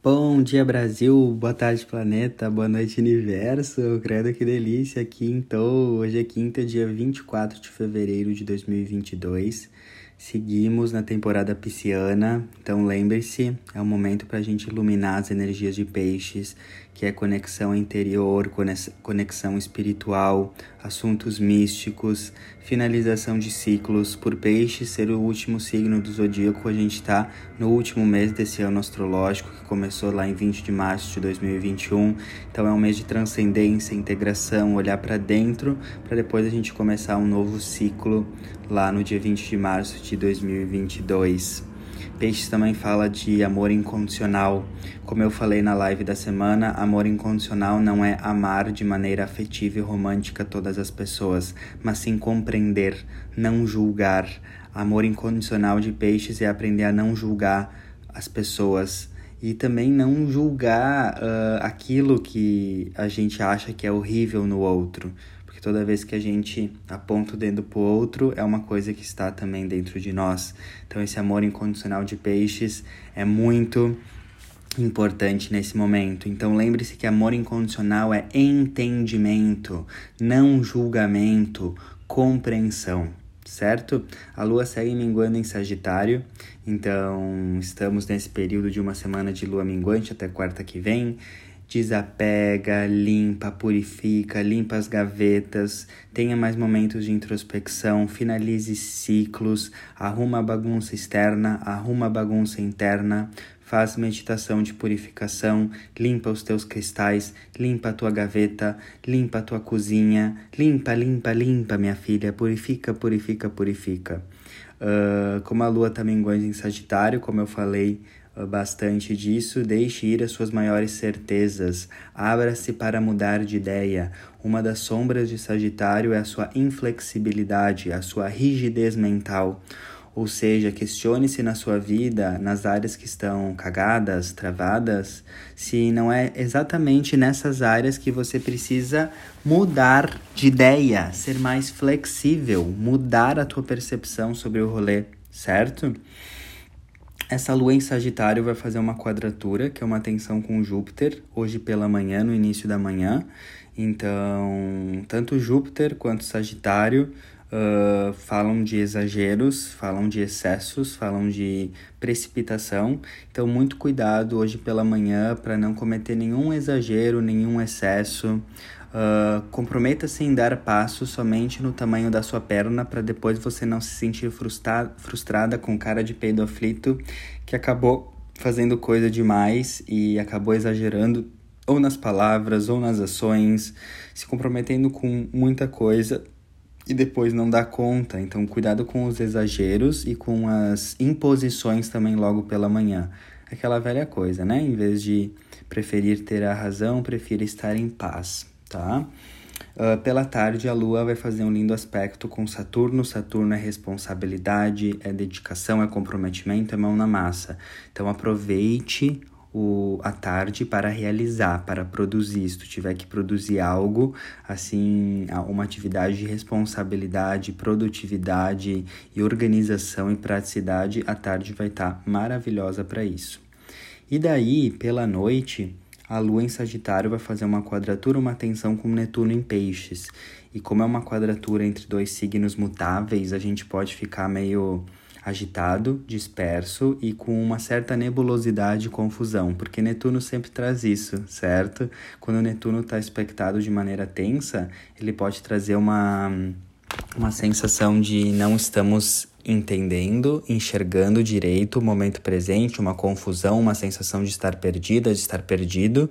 Bom dia, Brasil. Boa tarde, planeta. Boa noite, universo. Credo que delícia. Quinto. Hoje é quinta, dia 24 de fevereiro de 2022. Seguimos na temporada pisciana, então lembre-se, é um momento para a gente iluminar as energias de peixes, que é conexão interior, conexão espiritual, assuntos místicos, finalização de ciclos. Por peixes ser o último signo do zodíaco, a gente está no último mês desse ano astrológico, que começou lá em 20 de março de 2021. Então é um mês de transcendência, integração, olhar para dentro, para depois a gente começar um novo ciclo lá no dia 20 de março de 2022. Peixes também fala de amor incondicional. Como eu falei na live da semana, amor incondicional não é amar de maneira afetiva e romântica todas as pessoas, mas sim compreender, não julgar. Amor incondicional de peixes é aprender a não julgar as pessoas e também não julgar uh, aquilo que a gente acha que é horrível no outro. Porque toda vez que a gente aponta o dedo pro outro, é uma coisa que está também dentro de nós. Então, esse amor incondicional de peixes é muito importante nesse momento. Então, lembre-se que amor incondicional é entendimento, não julgamento, compreensão certo? A lua segue minguando em Sagitário, então estamos nesse período de uma semana de lua minguante até quarta que vem desapega, limpa, purifica, limpa as gavetas, tenha mais momentos de introspecção, finalize ciclos, arruma a bagunça externa, arruma a bagunça interna, faz meditação de purificação, limpa os teus cristais, limpa a tua gaveta, limpa a tua cozinha, limpa, limpa, limpa, minha filha, purifica, purifica, purifica. Uh, como a lua também gosta em Sagitário, como eu falei bastante disso, deixe ir as suas maiores certezas, abra-se para mudar de ideia. Uma das sombras de Sagitário é a sua inflexibilidade, a sua rigidez mental. Ou seja, questione-se na sua vida, nas áreas que estão cagadas, travadas, se não é exatamente nessas áreas que você precisa mudar de ideia, ser mais flexível, mudar a tua percepção sobre o rolê, certo? Essa lua em Sagitário vai fazer uma quadratura, que é uma tensão com Júpiter, hoje pela manhã, no início da manhã. Então, tanto Júpiter quanto Sagitário uh, falam de exageros, falam de excessos, falam de precipitação. Então, muito cuidado hoje pela manhã para não cometer nenhum exagero, nenhum excesso. Uh, Comprometa-se em dar passos somente no tamanho da sua perna para depois você não se sentir frustra frustrada com cara de peido aflito que acabou fazendo coisa demais e acabou exagerando ou nas palavras ou nas ações, se comprometendo com muita coisa e depois não dá conta. Então, cuidado com os exageros e com as imposições também logo pela manhã. Aquela velha coisa, né? Em vez de preferir ter a razão, prefira estar em paz tá? Uh, pela tarde, a Lua vai fazer um lindo aspecto com Saturno. Saturno é responsabilidade, é dedicação, é comprometimento, é mão na massa. Então, aproveite o, a tarde para realizar, para produzir. Se tu tiver que produzir algo, assim, uma atividade de responsabilidade, produtividade e organização e praticidade, a tarde vai estar tá maravilhosa para isso. E daí, pela noite a Lua em Sagitário vai fazer uma quadratura, uma tensão com Netuno em Peixes. E como é uma quadratura entre dois signos mutáveis, a gente pode ficar meio agitado, disperso e com uma certa nebulosidade e confusão, porque Netuno sempre traz isso, certo? Quando Netuno está expectado de maneira tensa, ele pode trazer uma, uma sensação de não estamos entendendo, enxergando direito o momento presente, uma confusão, uma sensação de estar perdida, de estar perdido.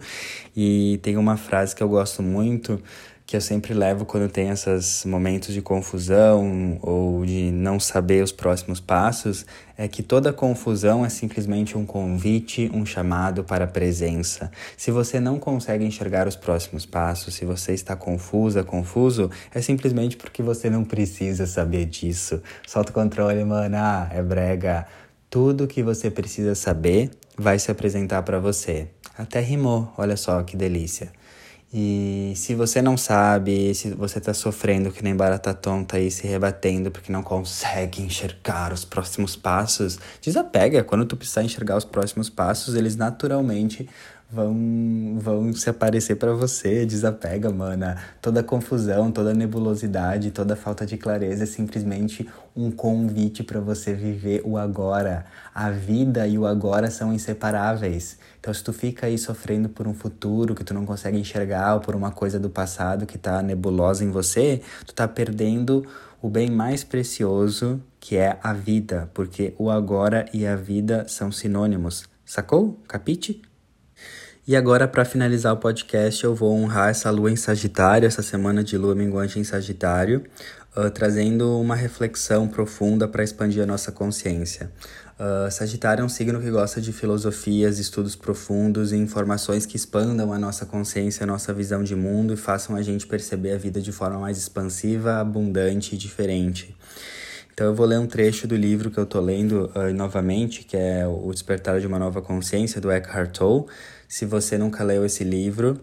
E tem uma frase que eu gosto muito que eu sempre levo quando tem esses momentos de confusão ou de não saber os próximos passos, é que toda confusão é simplesmente um convite, um chamado para a presença. Se você não consegue enxergar os próximos passos, se você está confusa, confuso, é simplesmente porque você não precisa saber disso. Solta o controle, mana, é brega. Tudo que você precisa saber vai se apresentar para você. Até rimou, olha só que delícia. E se você não sabe, se você tá sofrendo que nem barata tonta aí, se rebatendo porque não consegue enxergar os próximos passos, desapega. Quando tu precisar enxergar os próximos passos, eles naturalmente vão, vão se aparecer para você. Desapega, mana. Toda confusão, toda nebulosidade, toda falta de clareza é simplesmente um convite para você viver o agora. A vida e o agora são inseparáveis. Então, se tu fica aí sofrendo por um futuro que tu não consegue enxergar ou por uma coisa do passado que tá nebulosa em você, tu tá perdendo o bem mais precioso que é a vida, porque o agora e a vida são sinônimos. Sacou? Capite? E agora, para finalizar o podcast, eu vou honrar essa lua em Sagitário, essa semana de lua minguante em Sagitário, uh, trazendo uma reflexão profunda para expandir a nossa consciência. Uh, Sagitário é um signo que gosta de filosofias, estudos profundos e informações que expandam a nossa consciência, a nossa visão de mundo e façam a gente perceber a vida de forma mais expansiva, abundante e diferente. Então eu vou ler um trecho do livro que eu tô lendo uh, novamente, que é O Despertar de uma Nova Consciência, do Eckhart Tolle. Se você nunca leu esse livro,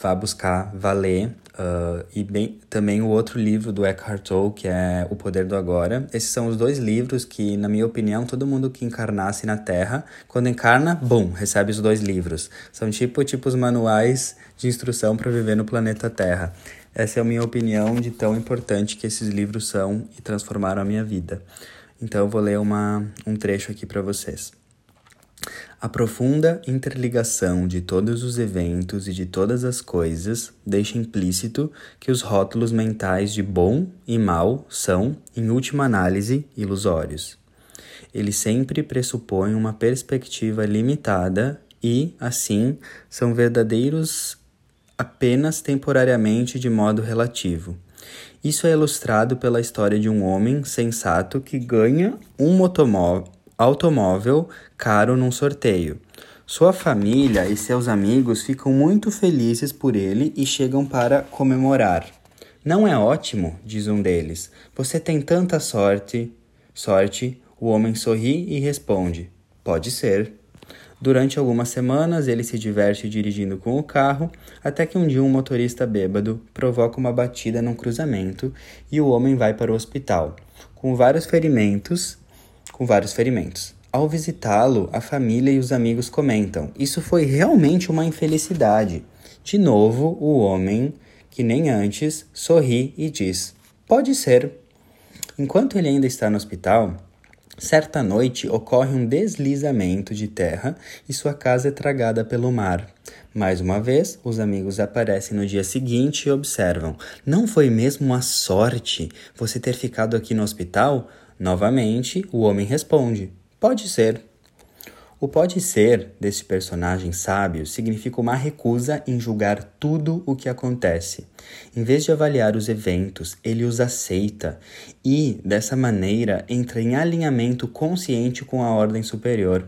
vá buscar, vá ler. Uh, e bem, também o outro livro do Eckhart Tolle, que é O Poder do Agora. Esses são os dois livros que, na minha opinião, todo mundo que encarnasse na Terra, quando encarna, bum, recebe os dois livros. São tipo, tipo os manuais de instrução para viver no planeta Terra. Essa é a minha opinião de tão importante que esses livros são e transformaram a minha vida. Então eu vou ler uma, um trecho aqui para vocês. A profunda interligação de todos os eventos e de todas as coisas deixa implícito que os rótulos mentais de bom e mal são, em última análise, ilusórios. Eles sempre pressupõem uma perspectiva limitada e, assim, são verdadeiros apenas temporariamente de modo relativo. Isso é ilustrado pela história de um homem sensato que ganha um motomóvel automóvel caro num sorteio. Sua família e seus amigos ficam muito felizes por ele e chegam para comemorar. Não é ótimo, diz um deles. Você tem tanta sorte. Sorte. O homem sorri e responde: Pode ser. Durante algumas semanas, ele se diverte dirigindo com o carro, até que um dia um motorista bêbado provoca uma batida num cruzamento e o homem vai para o hospital, com vários ferimentos com vários ferimentos. Ao visitá-lo, a família e os amigos comentam: Isso foi realmente uma infelicidade. De novo, o homem, que nem antes, sorri e diz: Pode ser. Enquanto ele ainda está no hospital, certa noite ocorre um deslizamento de terra e sua casa é tragada pelo mar. Mais uma vez, os amigos aparecem no dia seguinte e observam: Não foi mesmo uma sorte você ter ficado aqui no hospital? Novamente, o homem responde: Pode ser. O pode ser desse personagem sábio significa uma recusa em julgar tudo o que acontece. Em vez de avaliar os eventos, ele os aceita e, dessa maneira, entra em alinhamento consciente com a ordem superior.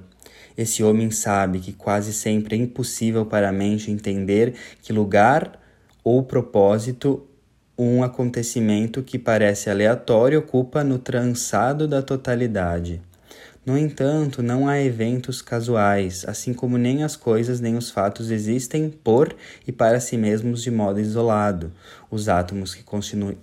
Esse homem sabe que quase sempre é impossível para a mente entender que lugar ou propósito um acontecimento que parece aleatório ocupa no trançado da totalidade. No entanto, não há eventos casuais, assim como nem as coisas nem os fatos existem por e para si mesmos de modo isolado. Os átomos que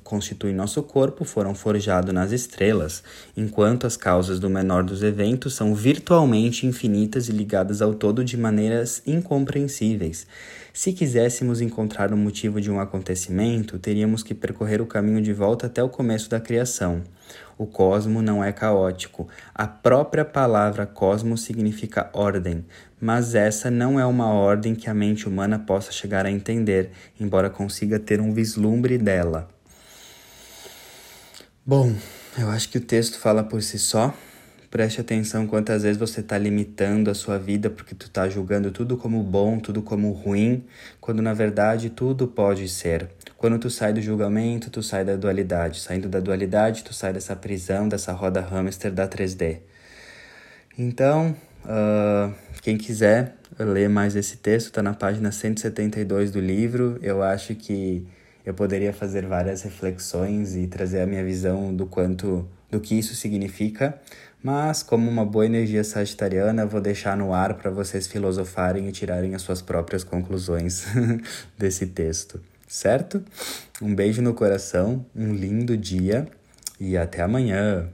constituem nosso corpo foram forjados nas estrelas, enquanto as causas do menor dos eventos são virtualmente infinitas e ligadas ao todo de maneiras incompreensíveis. Se quiséssemos encontrar o motivo de um acontecimento, teríamos que percorrer o caminho de volta até o começo da criação. O cosmo não é caótico. A própria palavra cosmos significa ordem, mas essa não é uma ordem que a mente humana possa chegar a entender, embora consiga ter um vislumbre dela. Bom, eu acho que o texto fala por si só. Preste atenção quantas vezes você está limitando a sua vida porque tu está julgando tudo como bom, tudo como ruim, quando na verdade tudo pode ser. Quando tu sai do julgamento, tu sai da dualidade. Saindo da dualidade, tu sai dessa prisão, dessa roda hamster da 3D. Então, uh, quem quiser ler mais esse texto, está na página 172 do livro. Eu acho que eu poderia fazer várias reflexões e trazer a minha visão do quanto do que isso significa, Mas, como uma boa energia sagitariana, vou deixar no ar para vocês filosofarem e tirarem as suas próprias conclusões desse texto, certo? Um beijo no coração, um lindo dia e até amanhã!